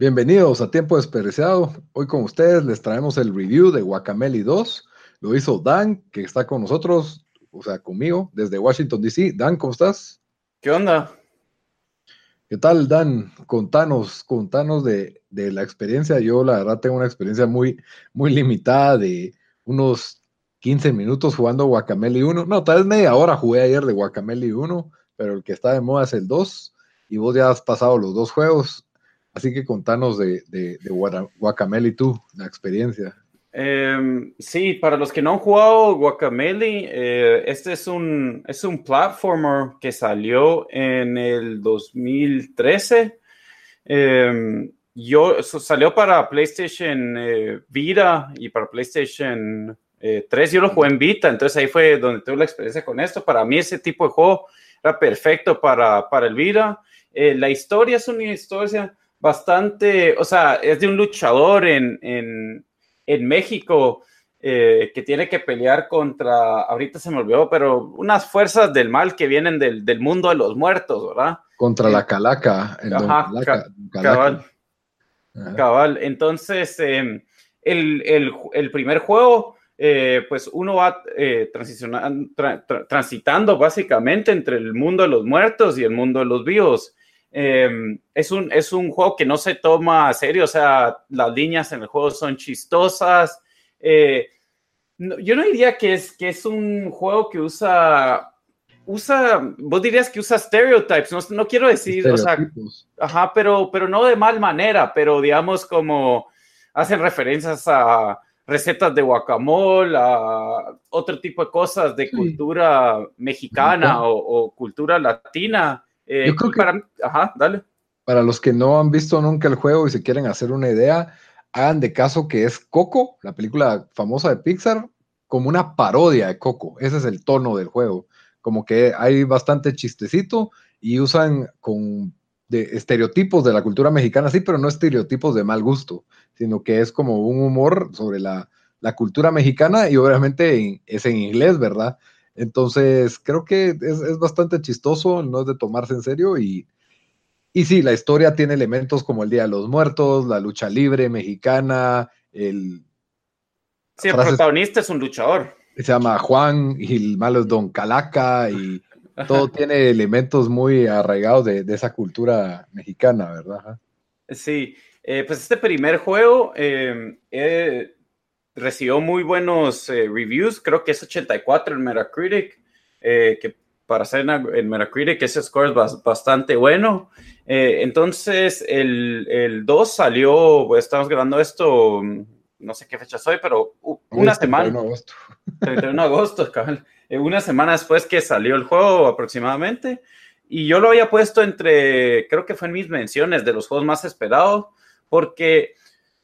Bienvenidos a Tiempo Desperdiciado. Hoy con ustedes les traemos el review de Guacameli 2. Lo hizo Dan, que está con nosotros, o sea, conmigo, desde Washington, D.C. Dan, ¿cómo estás? ¿Qué onda? ¿Qué tal, Dan? Contanos, contanos de, de la experiencia. Yo, la verdad, tengo una experiencia muy, muy limitada de unos 15 minutos jugando Guacameli 1. No, tal vez media hora jugué ayer de Guacameli 1, pero el que está de moda es el 2. Y vos ya has pasado los dos juegos. Así que contanos de, de, de tú, la experiencia. Em, sí, para los que no han jugado Guacameli, eh, este es un, es un platformer que salió en el 2013. Em, yo, salió para PlayStation eh, Vita y para PlayStation 3. Eh, yo lo jugué en Vita, entonces ahí fue donde tuve la experiencia con esto. Para mí ese tipo de juego era perfecto para, para el Vita. la historia es una historia bastante, o sea, es de un luchador en, en, en México eh, que tiene que pelear contra, ahorita se me olvidó, pero unas fuerzas del mal que vienen del, del mundo de los muertos, ¿verdad? Contra la calaca. ajá, cabal. Cabal. Entonces, em, el, el, el, primer juego, eh, pues uno va eh, transitando básicamente entre el mundo de los muertos y el mundo de los vivos. Em, es, un, es un juego que no se toma a serio, o sea, las líneas en el juego son chistosas. Eh, yo no diría que es, que es un juego que usa, usa, vos dirías que usa stereotypes, no, no quiero decir, o sea, ajá, pero, pero no de mal manera, pero digamos como hacen referencias a recetas de guacamole, a otro tipo de cosas de cultura mexicana o, o, cultura latina. Eh, Yo creo que para, ajá, dale. Para los que no han visto nunca el juego y se quieren hacer una idea, hagan de caso que es Coco, la película famosa de Pixar, como una parodia de Coco. Ese es el tono del juego. Como que hay bastante chistecito y usan con de estereotipos de la cultura mexicana, sí, pero no estereotipos de mal gusto, sino que es como un humor sobre la, la cultura mexicana y obviamente es en inglés, ¿verdad? Entonces, creo que es, bastante chistoso, no es de tomarse en serio y, y sí, la historia tiene elementos como el Día de los Muertos, la lucha libre mexicana, el... Sí, el protagonista es un luchador. Se llama Juan y el malo es Don Calaca y todo tiene elementos muy arraigados de, esa cultura mexicana, ¿verdad? Sí, eh, pues este primer juego eh, eh, recibió muy buenos eh, reviews, creo que es 84 en Metacritic, eh, que para ser en, Metacritic ese score es bastante bueno. Eh, entonces el, el 2 salió, estamos grabando esto, no sé qué fecha soy, pero una semana. 31 agosto. 31 agosto, una semana después que salió el juego aproximadamente. Y yo lo había puesto entre, creo que fue en mis menciones de los juegos más esperados, porque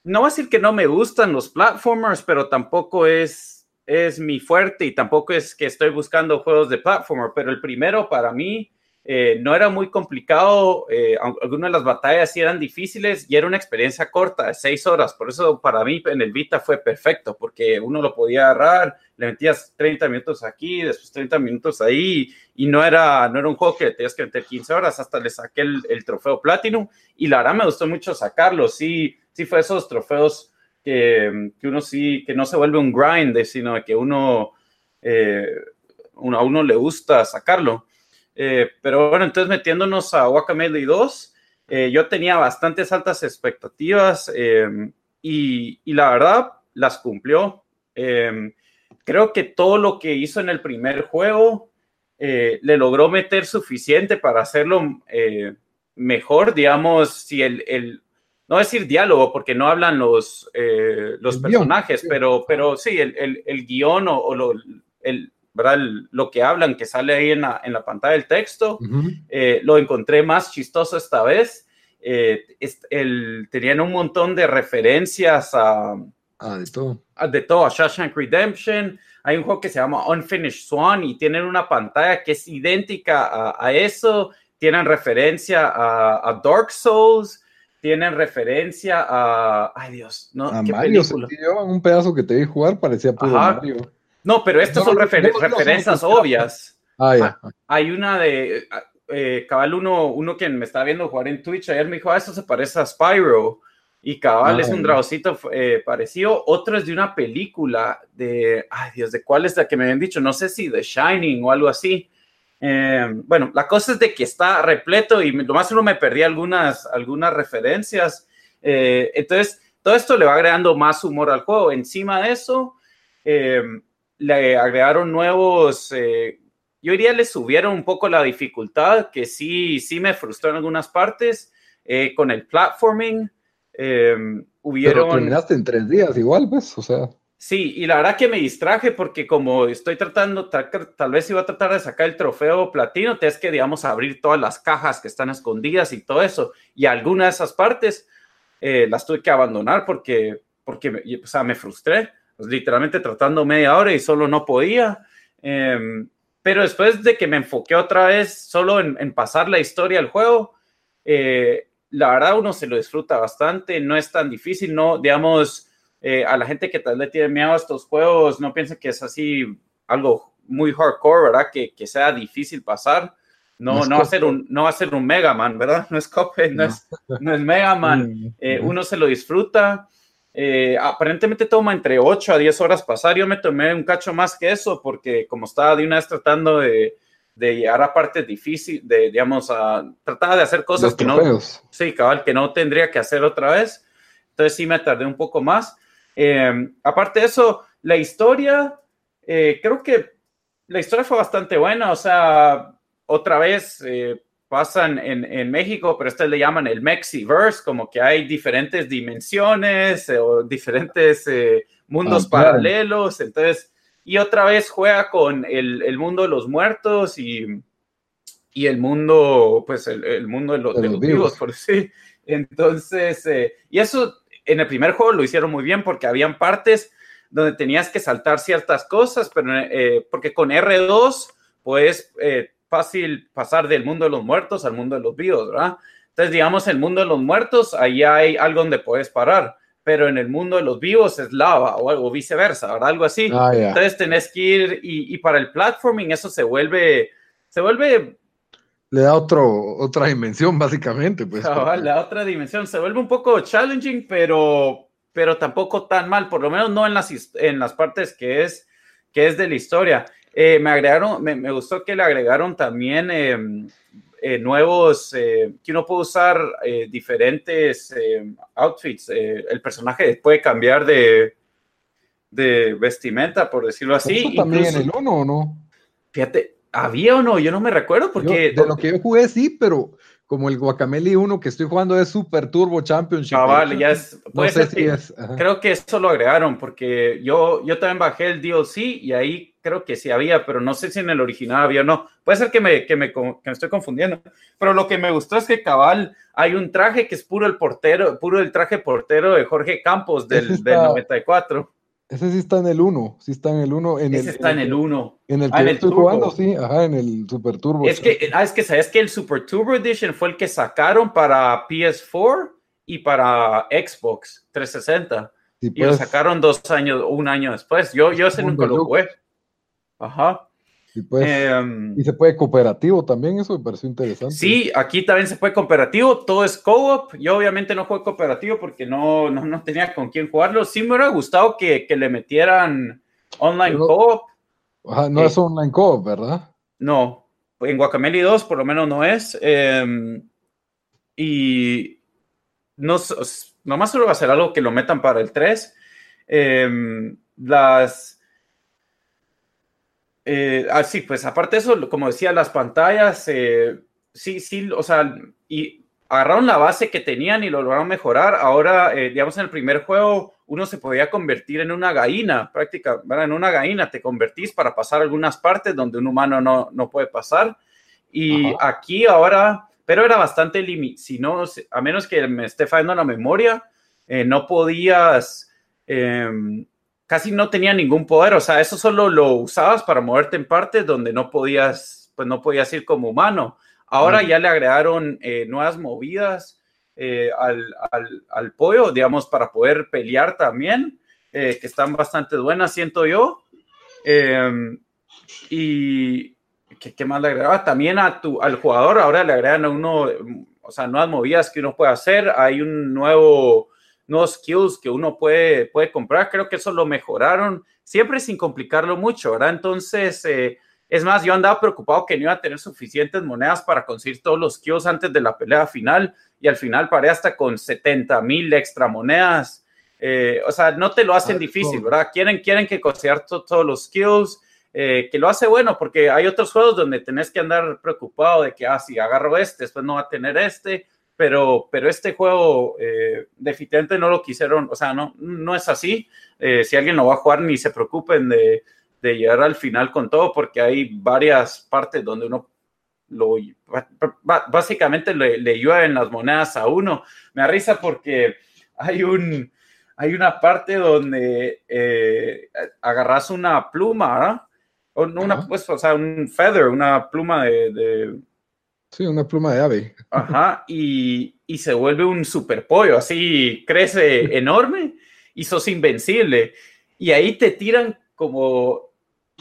no voy a decir que no me gustan los platformers, pero tampoco es, es mi fuerte y tampoco es que estoy buscando juegos de platformer, pero el primero para mí eh, no era muy complicado, eh, algunas de las batallas sí eran difíciles y era una experiencia corta, seis horas, por eso para mí en el Vita fue perfecto, porque uno lo podía agarrar, le metías 30 minutos aquí, después 30 minutos ahí, y no era, no era un juego que tenías que meter 15 horas, hasta le saqué el, el trofeo Platinum, y la verdad me gustó mucho sacarlo, sí, sí fue esos trofeos que, que, uno sí, que no se vuelve un grind, sino que eh, uno a uno le gusta sacarlo. Eh, pero bueno, entonces metiéndonos a Guacamole 2, eh, yo tenía bastantes altas expectativas y, y, la verdad las cumplió. creo que todo lo que hizo en el primer juego le logró meter suficiente para hacerlo mejor, digamos, si el, el no decir diálogo, porque no hablan los, eh, los personajes, pero, pero sí, el, el, el guion o, lo, el, ¿verdad? lo que hablan, que sale ahí en la, en la pantalla del texto, eh, lo encontré más chistoso esta vez. Eh, el, tenían un montón de referencias a... Ah, de todo. A, de todo, a Shawshank Redemption. Hay un juego que se llama Unfinished Swan y tienen una pantalla que es idéntica a, a eso. Tienen referencia a, a Dark Souls tienen referencia a. Ay, Dios, no. A Mario, película? un pedazo que te vi jugar, parecía puro Mario. No, pero estas son referencias obvias. Ah. Ah, hay una de. Eh, cabal, uno, uno que me estaba viendo jugar en Twitch ayer me dijo, ah, esto se parece a Spyro. Y cabal es un dragocito eh, parecido. Otro es de una película de. Ay, Dios, ¿de cuál es la que me habían dicho? No sé si The Shining o algo así. Eh, bueno, la cosa es de que está repleto y lo más uno me perdí algunas, algunas referencias. Eh, entonces, todo esto le va agregando más humor al juego. Encima de eso, eh, le agregaron nuevos, yo diría le subieron un poco la dificultad, que sí, sí me frustró en algunas partes, con el platforming. hubieron... Pero terminaste en tres días igual, pues, o sea... Sí, y la verdad que me distraje porque como estoy tratando, tal, vez iba a tratar de sacar el trofeo platino, tienes que, digamos, abrir todas las cajas que están escondidas y todo eso. Y algunas de esas partes eh, las tuve que abandonar porque, porque o sea, me frustré, literalmente tratando media hora y solo no podía. Em, pero después de que me enfoqué otra vez solo en, pasar la historia del juego, eh, la verdad uno se lo disfruta bastante, no es tan difícil, no, digamos eh, a la gente que tal vez tiene miedo a estos juegos, no piense que es así algo muy hardcore, ¿verdad? Que, que sea difícil pasar. No, no, va a ser un, no va a ser un Mega Man, ¿verdad? No es Cuphead, no, es, no es Mega Man. Eh, uno se lo disfruta. Eh, aparentemente toma entre 8 a 10 horas pasar. Yo me tomé un cacho más que eso porque como estaba de una vez tratando de, de llegar a partes difíciles, de, digamos, a, trataba de hacer cosas que no, sí, cabal, que no tendría que hacer otra vez. Entonces sí me tardé un poco más. Eh, aparte de eso, la historia, eh, creo que la historia fue bastante buena, o sea, otra vez eh, pasan en, México, pero este le llaman el Mexiverse, como que hay diferentes dimensiones o diferentes mundos ah, paralelos, entonces, y otra vez juega con el, mundo de los muertos y, y el mundo, pues el, mundo de, los, vivos, por sí. Entonces, y eso en el primer juego lo hicieron muy bien porque habían partes donde tenías que saltar ciertas cosas, pero eh, porque con R2 puedes eh, fácil pasar del mundo de los muertos al mundo de los vivos, ¿verdad? Entonces, digamos, el mundo de los muertos, ahí hay algo donde puedes parar, pero en el mundo de los vivos es lava o algo viceversa, ¿verdad? Algo así. Ah, Entonces, tenés que ir y, y, para el platforming eso se vuelve, se vuelve le da otro, otra dimensión, básicamente. Pues, La otra dimensión se vuelve un poco challenging, pero, pero tampoco tan mal, por lo menos no en las, en las partes que es, que es de la historia. Eh, me agregaron, me, gustó que le agregaron también em, eh, nuevos, eh, que uno puede usar diferentes outfits. el personaje puede cambiar de, de vestimenta, por decirlo así. ¿Eso también en el 1 o no? Fíjate, ¿Había o no? Yo no me recuerdo porque... de lo que yo jugué sí, pero como el Guacameli 1 que estoy jugando es Super Turbo Championship. Ah, vale, ya es... No sé si es. Creo que eso lo agregaron porque yo, yo también bajé el DLC y ahí creo que sí había, pero no sé si en el original había o no. Puede ser que me, que me, que me estoy confundiendo. Pero lo que me gustó es que cabal hay un traje que es puro el portero, puro el traje portero de Jorge Campos del, del 94. Ese sí está en el 1, sí está en el 1. Ese el, está en el 1. En el ah, que estoy jugando, sí, ajá, en el Super Turbo. Es que, ah, es que sabes que el Super Turbo Edition fue el que sacaron para PS4 y para Xbox 360. y lo pues. sacaron dos años, un año después. Yo, yo ese nunca lo jugué. Ajá. Pues, em, y, se puede cooperativo también, eso me pareció interesante. Sí, aquí también se puede cooperativo, todo es co-op. Yo obviamente no juego cooperativo porque no, no, tenía con quién jugarlo. Sí me hubiera gustado que, le metieran online co-op. no es eh, online co-op, ¿verdad? No, en Guacameli 2 por lo menos no es. Em, y no, nomás solo va a ser algo que lo metan para el 3. Em, las eh, ah, sí, pues aparte de eso, como decía, las pantallas, eh, sí, sí, o sea, y agarraron la base que tenían y lo lograron mejorar. Ahora, eh, digamos, en el primer juego uno se podía convertir en una gallina, prácticamente, en una gallina te convertís para pasar algunas partes donde un humano no, no puede pasar. Y aquí ahora, pero era bastante limitado, si no, a menos que me esté fallando la memoria, eh, no podías, em, casi no tenía ningún poder, o sea, eso solo lo usabas para moverte en partes donde no podías, pues no podías ir como humano. Ahora ya le agregaron eh, nuevas movidas eh, al, al, pollo, digamos, para poder pelear también, que están bastante buenas, siento yo. Em, y ¿qué, más le agregaba? También a tu, al jugador ahora le agregan a uno, o sea, nuevas movidas que uno puede hacer. Hay un nuevo nuevos skills que uno puede, puede comprar. Creo que eso lo mejoraron, siempre sin complicarlo mucho, ¿verdad? Entonces, eh, es más, yo andaba preocupado que no iba a tener suficientes monedas para conseguir todos los skills antes de la pelea final y al final paré hasta con 70 mil extra monedas. Eh, o sea, no te lo hacen ah, difícil, ¿verdad? Quieren, quieren que consigas todos los skills, eh, que lo hace bueno, porque hay otros juegos donde tenés que andar preocupado de que, ah, si agarro este, después no va a tener este, pero, pero este juego eh, definitivamente no lo quisieron, o sea, no, no es así. Eh, si alguien lo va a jugar, ni se preocupen de, de, llegar al final con todo, porque hay varias partes donde uno lo, básicamente le, le llueven las monedas a uno. Me da risa porque hay un, hay una parte donde eh, agarras una pluma, ¿verdad? O, una, pues, o sea, un feather, una pluma de Sí, una pluma de ave. Ajá, y, y se vuelve un super pollo, así crece enorme y sos invencible. Y ahí te tiran como,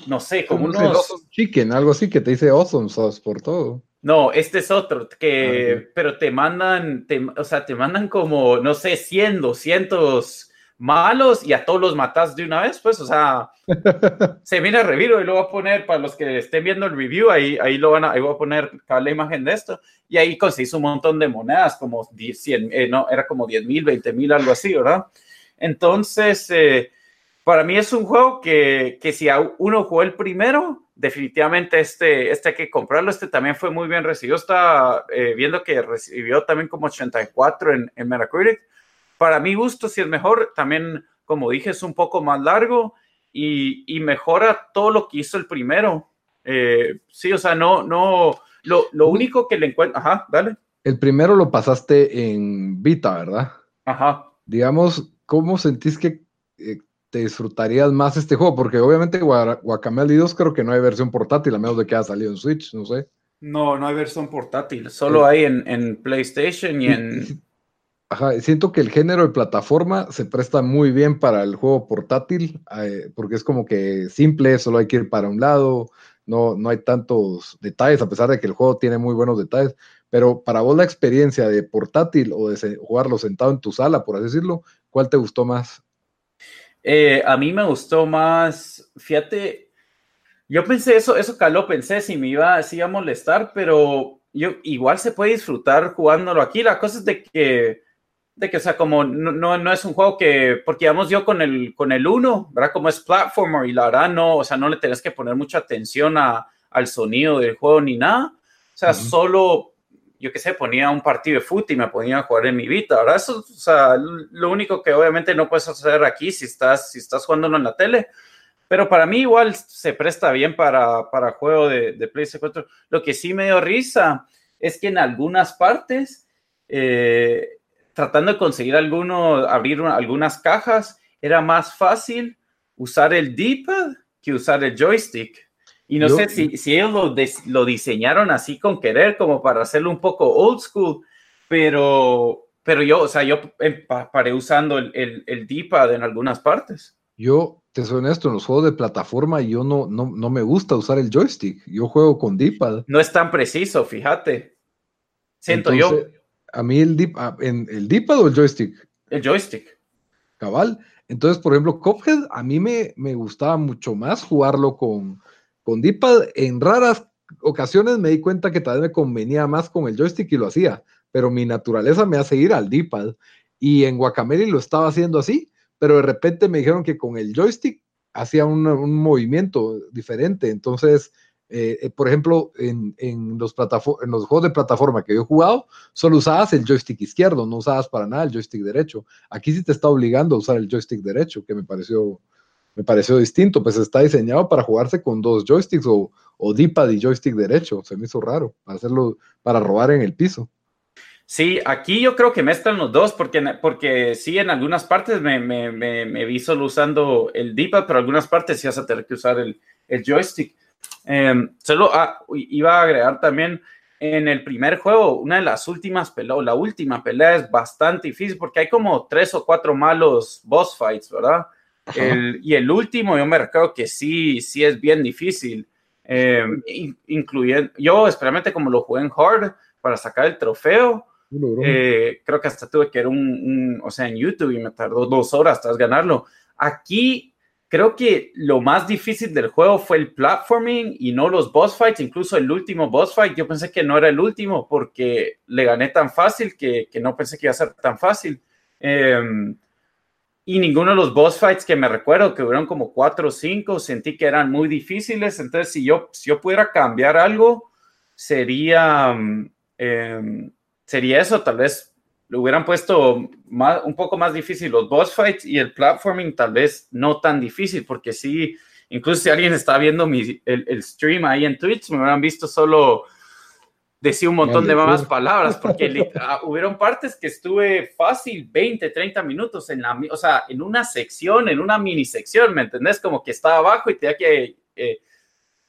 no sé, como, unos... Awesome chicken, algo así que te dice awesome sauce por todo. No, este es otro, que, ah, pero te mandan, o sea, te mandan como, no sé, 100, 200 malos y a todos los matas de una vez, pues, o sea, se viene a reviro y lo voy a poner para los que estén viendo el review, ahí, ahí lo van a, ahí voy a poner la imagen de esto y ahí conseguís un montón de monedas, como 10, 100, eh, no, era como 10 mil, 20 mil, algo así, ¿verdad? Entonces, eh, para mí es un juego que, que si uno jugó el primero, definitivamente este, este hay que comprarlo, este también fue muy bien recibido, está eh, viendo que recibió también como 84 en, en Metacritic, para mi gusto sí es mejor. También, como dije, es un poco más largo y, y mejora todo lo que hizo el primero. Eh, sí, o sea, no, no, lo, lo único que le encuentro, ajá, dale. El primero lo pasaste en Vita, ¿verdad? Ajá. Digamos, ¿cómo sentís que eh, te disfrutarías más este juego? Porque obviamente Guacamele 2 creo que no hay versión portátil, a menos de que haya salido en Switch, no sé. No, no hay versión portátil, solo hay en, en PlayStation y en... Ajá, siento que el género de plataforma se presta muy bien para el juego portátil, eh, porque es como que simple, solo hay que ir para un lado, no, no hay tantos detalles, a pesar de que el juego tiene muy buenos detalles, pero para vos la experiencia de portátil o de jugarlo sentado en tu sala, por así decirlo, ¿cuál te gustó más? Eh, a mí me gustó más, fíjate, yo pensé eso, eso caló, pensé si me iba, si iba a molestar, pero yo igual se puede disfrutar jugándolo aquí. La cosa es de que de que, o sea, como no, no, es un juego que, porque digamos yo con el, con el 1, ¿verdad? Como es platformer y la verdad no, o sea, no le tenés que poner mucha atención a, al sonido del juego ni nada. O sea, solo, yo qué sé, ponía un partido de fútbol y me ponía a jugar en mi Vita, ¿verdad? Eso, o sea, lo único que obviamente no puedes hacer aquí si estás, si estás jugándolo en la tele. Pero para mí igual se presta bien para, para juego de, de PlayStation 4. Lo que sí me dio risa es que en algunas partes... Eh, tratando de conseguir alguno, abrir algunas cajas, era más fácil usar el D-pad que usar el joystick. Y no sé si, si ellos lo, lo, diseñaron así con querer, como para hacerlo un poco old school, pero, pero yo, o sea, yo paré usando el, el, el D-pad en algunas partes. Yo, te soy honesto, en los juegos de plataforma yo no, no, no me gusta usar el joystick. Yo juego con D-pad. No es tan preciso, fíjate. Siento yo a mí el dip, ah, en el D-pad o el joystick. El joystick. Cabal. Entonces, por ejemplo, Cuphead a mí me, me gustaba mucho más jugarlo con, con D-pad. En raras ocasiones me di cuenta que tal vez me convenía más con el joystick y lo hacía, pero mi naturaleza me hace ir al D-pad. Y en Guacamele lo estaba haciendo así, pero de repente me dijeron que con el joystick hacía un, un movimiento diferente. Entonces, Eh, eh, por ejemplo, en, en, los en los juegos de plataforma que yo he jugado, solo usabas el joystick izquierdo, no usabas para nada el joystick derecho. Aquí sí te está obligando a usar el joystick derecho, que me pareció, me pareció distinto, pues está diseñado para jugarse con dos joysticks o, o D-pad y joystick derecho. Se me hizo raro para hacerlo, para robar en el piso. Sí, aquí yo creo que mezclan los dos, porque, porque sí, en algunas partes me, me, me, vi solo usando el D-pad, pero en algunas partes sí vas a tener que usar el, el joystick. Em, solo ah, iba a agregar también en el primer juego, una de las últimas peleas, la última pelea es bastante difícil porque hay como tres o cuatro malos boss fights, ¿verdad? y el último, yo me recuerdo que sí, sí es bien difícil, em, incluyendo, yo especialmente como lo jugué en hard para sacar el trofeo, eh, creo que hasta tuve que ir un, o sea, en YouTube y me tardó dos horas tras ganarlo. Aquí creo que lo más difícil del juego fue el platforming y no los boss fights. Incluso el último boss fight, yo pensé que no era el último porque le gané tan fácil que, que no pensé que iba a ser tan fácil. Em, y ninguno de los boss fights que me recuerdo, que hubieron como cuatro o cinco, sentí que eran muy difíciles. Entonces, si yo, si yo pudiera cambiar algo, sería, eh, sería eso, tal vez lo hubieran puesto más, un poco más difícil los boss fights y el platforming tal vez no tan difícil, porque sí, incluso si alguien está viendo mi, el, el, stream ahí en Twitch, me hubieran visto solo decir un montón de más palabras, porque ah, hubieron partes que estuve fácil 20, 30 minutos en la, o sea, en una sección, en una mini sección, ¿me entendés? Como que estaba abajo y tenía que... Eh,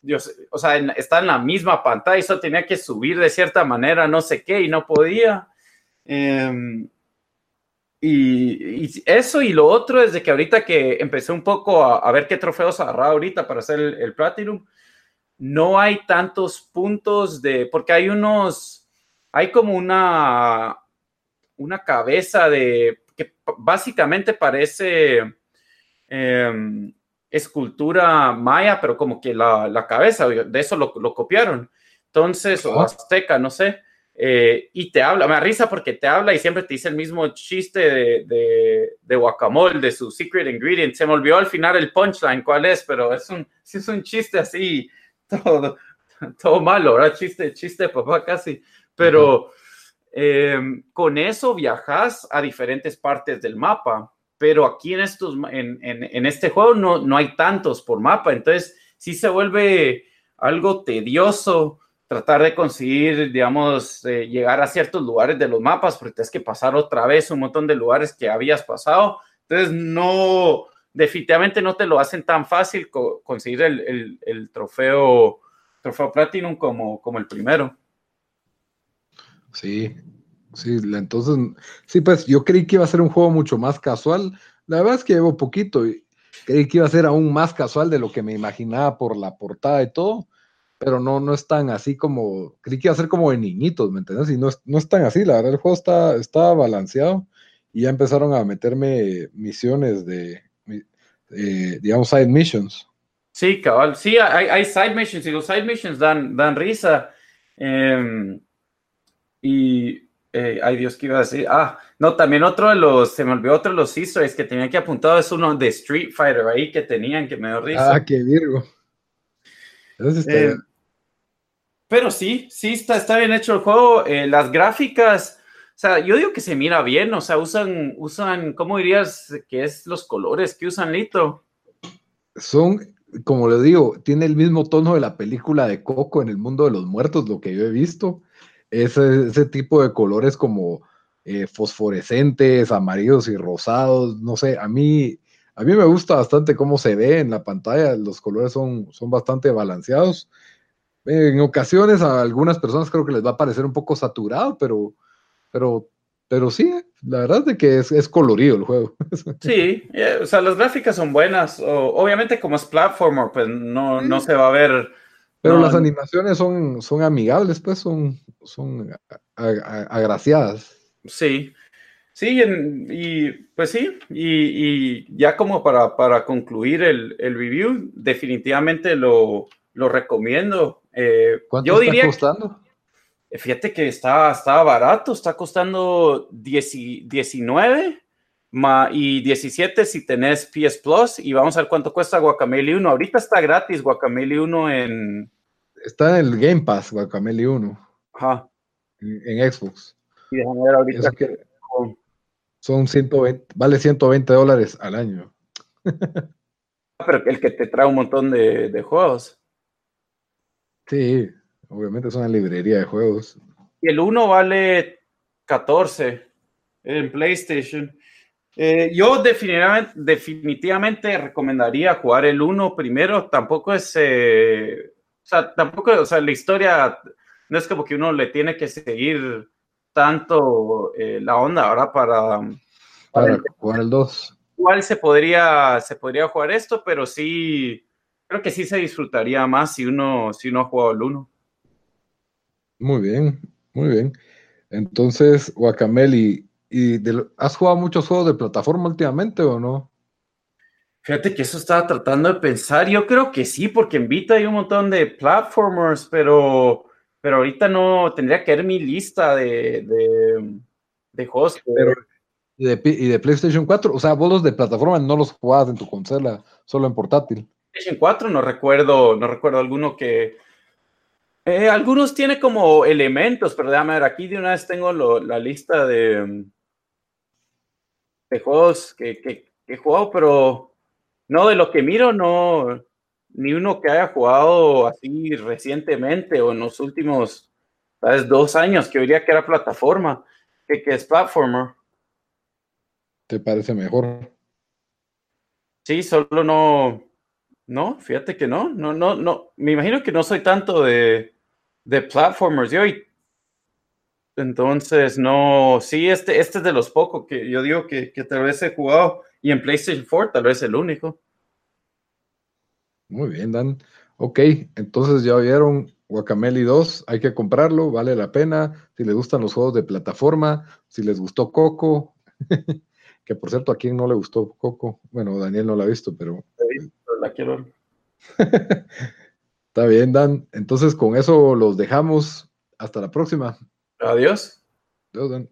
Dios, o sea, está en la misma pantalla, eso tenía que subir de cierta manera, no sé qué, y no podía. Em, y, eso y lo otro es de que ahorita que empecé un poco a, ver qué trofeos agarrar ahorita para hacer el, Platinum, no hay tantos puntos de, porque hay unos, hay como una, una cabeza de, que básicamente parece em, escultura maya, pero como que la, la cabeza, de eso lo, lo copiaron. Entonces, o azteca, no sé. Eh, y te habla, me da risa porque te habla y siempre te dice el mismo chiste de, de, de, guacamole, de su secret ingredient. Se me olvidó al final el punchline cuál es, pero es un, es un chiste así, todo, todo malo, ¿verdad? Chiste, chiste papá casi. Pero eh, con eso viajas a diferentes partes del mapa, pero aquí en, estos, en, en, en este juego no, no hay tantos por mapa, entonces sí se vuelve algo tedioso tratar de conseguir, digamos, eh, llegar a ciertos lugares de los mapas, porque tienes que pasar otra vez un montón de lugares que habías pasado. Entonces, no, definitivamente no te lo hacen tan fácil conseguir el, el, trofeo, trofeo Platinum como, como el primero. Sí, sí, entonces, sí, pues yo creí que iba a ser un juego mucho más casual. La verdad es que llevo poquito y creí que iba a ser aún más casual de lo que me imaginaba por la portada y todo pero no, no es tan así como, creí que iba a ser como de niñitos, ¿me entiendes? Y no es, no es tan así, la verdad, el juego está, está balanceado y ya empezaron a meterme misiones de, eh, digamos, side missions. Sí, cabal, sí, hay, hay, side missions y los side missions dan, dan risa. Em, y, eh, ay Dios, ¿qué iba a decir? Ah, no, también otro de los, se me olvidó otro de los easter que tenía que apuntar es uno de Street Fighter ahí que tenían, que me dio risa. Ah, qué virgo. Eh, pero sí, sí, está, está bien hecho el juego. Eh, las gráficas, o sea, yo digo que se mira bien, o sea, usan, usan, ¿cómo dirías que es los colores que usan Lito? Son, como le digo, tiene el mismo tono de la película de Coco en el mundo de los muertos, lo que yo he visto. Ese, ese tipo de colores como eh, fosforescentes, amarillos y rosados, no sé, a mí a mí me gusta bastante cómo se ve en la pantalla, los colores son, son bastante balanceados. En ocasiones a algunas personas creo que les va a parecer un poco saturado, pero, pero, pero sí, la verdad es que es, colorido el juego. Sí, eh, o sea, las gráficas son buenas. obviamente como es platformer, pues no, no se va a ver... Pero las animaciones son, son amigables, pues son, son agraciadas. Sí, Sí, y pues sí, y, ya como para, para concluir el, el, review, definitivamente lo, lo recomiendo. Eh, ¿Cuánto está costando? fíjate que está, está barato, está costando 19 y 17 si tenés PS Plus y vamos a ver cuánto cuesta Guacamele 1. Ahorita está gratis Guacamele 1 en... está en el Game Pass, Guacamele 1. Ajá. En, Xbox. Y déjame ver ahorita. Que, son 120, vale 120 dólares al año. Pero el que te trae un montón de, de juegos. Sí, obviamente es una librería de juegos. Y el 1 vale 14 en PlayStation. Eh, yo definitivamente, definitivamente, recomendaría jugar el 1 primero. Tampoco es, eh, o sea, tampoco, o sea, la historia no es como que uno le tiene que seguir tanto eh, la onda ahora para, para, jugar el 2. Igual se podría, se podría jugar esto, pero sí, creo que sí se disfrutaría más si uno, si uno ha jugado el 1. Muy bien, muy bien. Entonces, Guacameli, ¿y ¿has jugado muchos juegos de plataforma últimamente o no? Fíjate que eso estaba tratando de pensar. Yo creo que sí, porque en Vita hay un montón de platformers, pero, pero ahorita no tendría que ver mi lista de, de, juegos. ¿y, de, PlayStation 4, o sea, vos los de plataforma no los jugabas en tu consola, solo en portátil. PlayStation 4 no recuerdo, no recuerdo alguno que, eh, algunos tiene como elementos, pero déjame ver, aquí de una vez tengo la lista de, de juegos que, que, he jugado, pero no, de lo que miro, no, ni uno que haya jugado así recientemente o en los últimos, ¿sabes? Dos años, que diría que era plataforma, que, que es platformer. ¿Te parece mejor? Sí, solo no, no, fíjate que no, no, no, no, me imagino que no soy tanto de, de platformers. Yo, entonces, no, sí, este, este es de los pocos que yo digo que, que tal vez he jugado y en PlayStation 4 tal vez el único. Muy bien, Dan. Ok, entonces ya vieron Guacameli 2, hay que comprarlo, vale la pena. Si les gustan los juegos de plataforma, si les gustó Coco, que por cierto a quien no le gustó Coco, bueno, Daniel no la ha visto, pero... La quiero. Está bien, Dan. Entonces con eso los dejamos. Hasta la próxima. Adiós. Adiós, Dan.